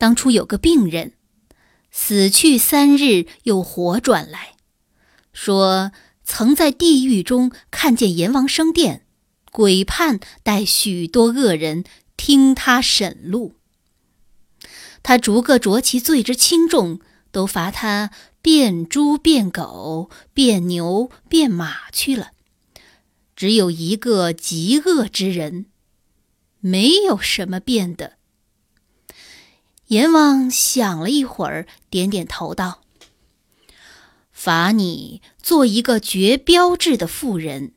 当初有个病人，死去三日又活转来，说曾在地狱中看见阎王升殿，鬼判带许多恶人听他审录。他逐个酌其罪之轻重，都罚他变猪变狗、变牛变马去了。只有一个极恶之人，没有什么变的。阎王想了一会儿，点点头道：“罚你做一个绝标志的妇人，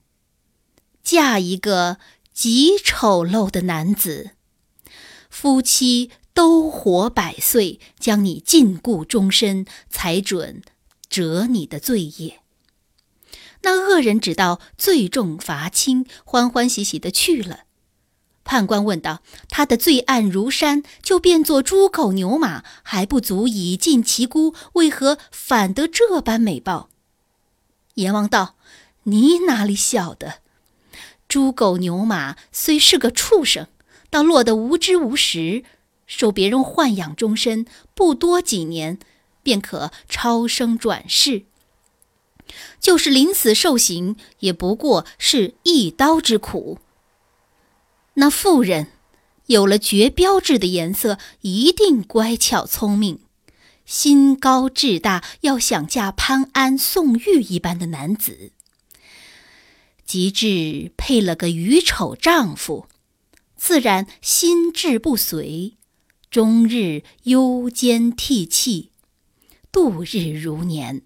嫁一个极丑陋的男子，夫妻都活百岁，将你禁锢终身，才准折你的罪业。”那恶人只道罪重罚轻，欢欢喜喜的去了。判官问道：“他的罪案如山，就变作猪狗牛马，还不足以尽其辜，为何反得这般美报？”阎王道：“你哪里晓得？猪狗牛马虽是个畜生，倒落得无知无识，受别人豢养终身，不多几年，便可超生转世。”就是临死受刑，也不过是一刀之苦。那妇人有了绝标志的颜色，一定乖巧聪明，心高志大，要想嫁潘安、宋玉一般的男子。及至配了个愚丑丈夫，自然心智不随，终日忧奸涕泣，度日如年。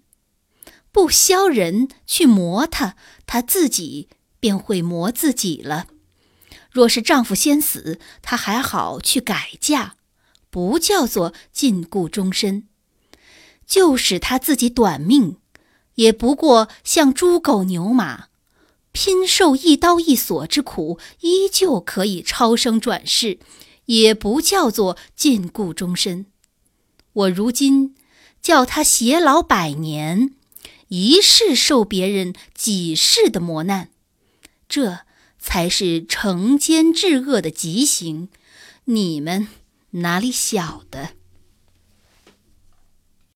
不消人去磨他，他自己便会磨自己了。若是丈夫先死，她还好去改嫁，不叫做禁锢终身；就使她自己短命，也不过像猪狗牛马，拼受一刀一锁之苦，依旧可以超生转世，也不叫做禁锢终身。我如今叫他偕老百年。一世受别人几世的磨难，这才是惩奸治恶的极刑。你们哪里晓得？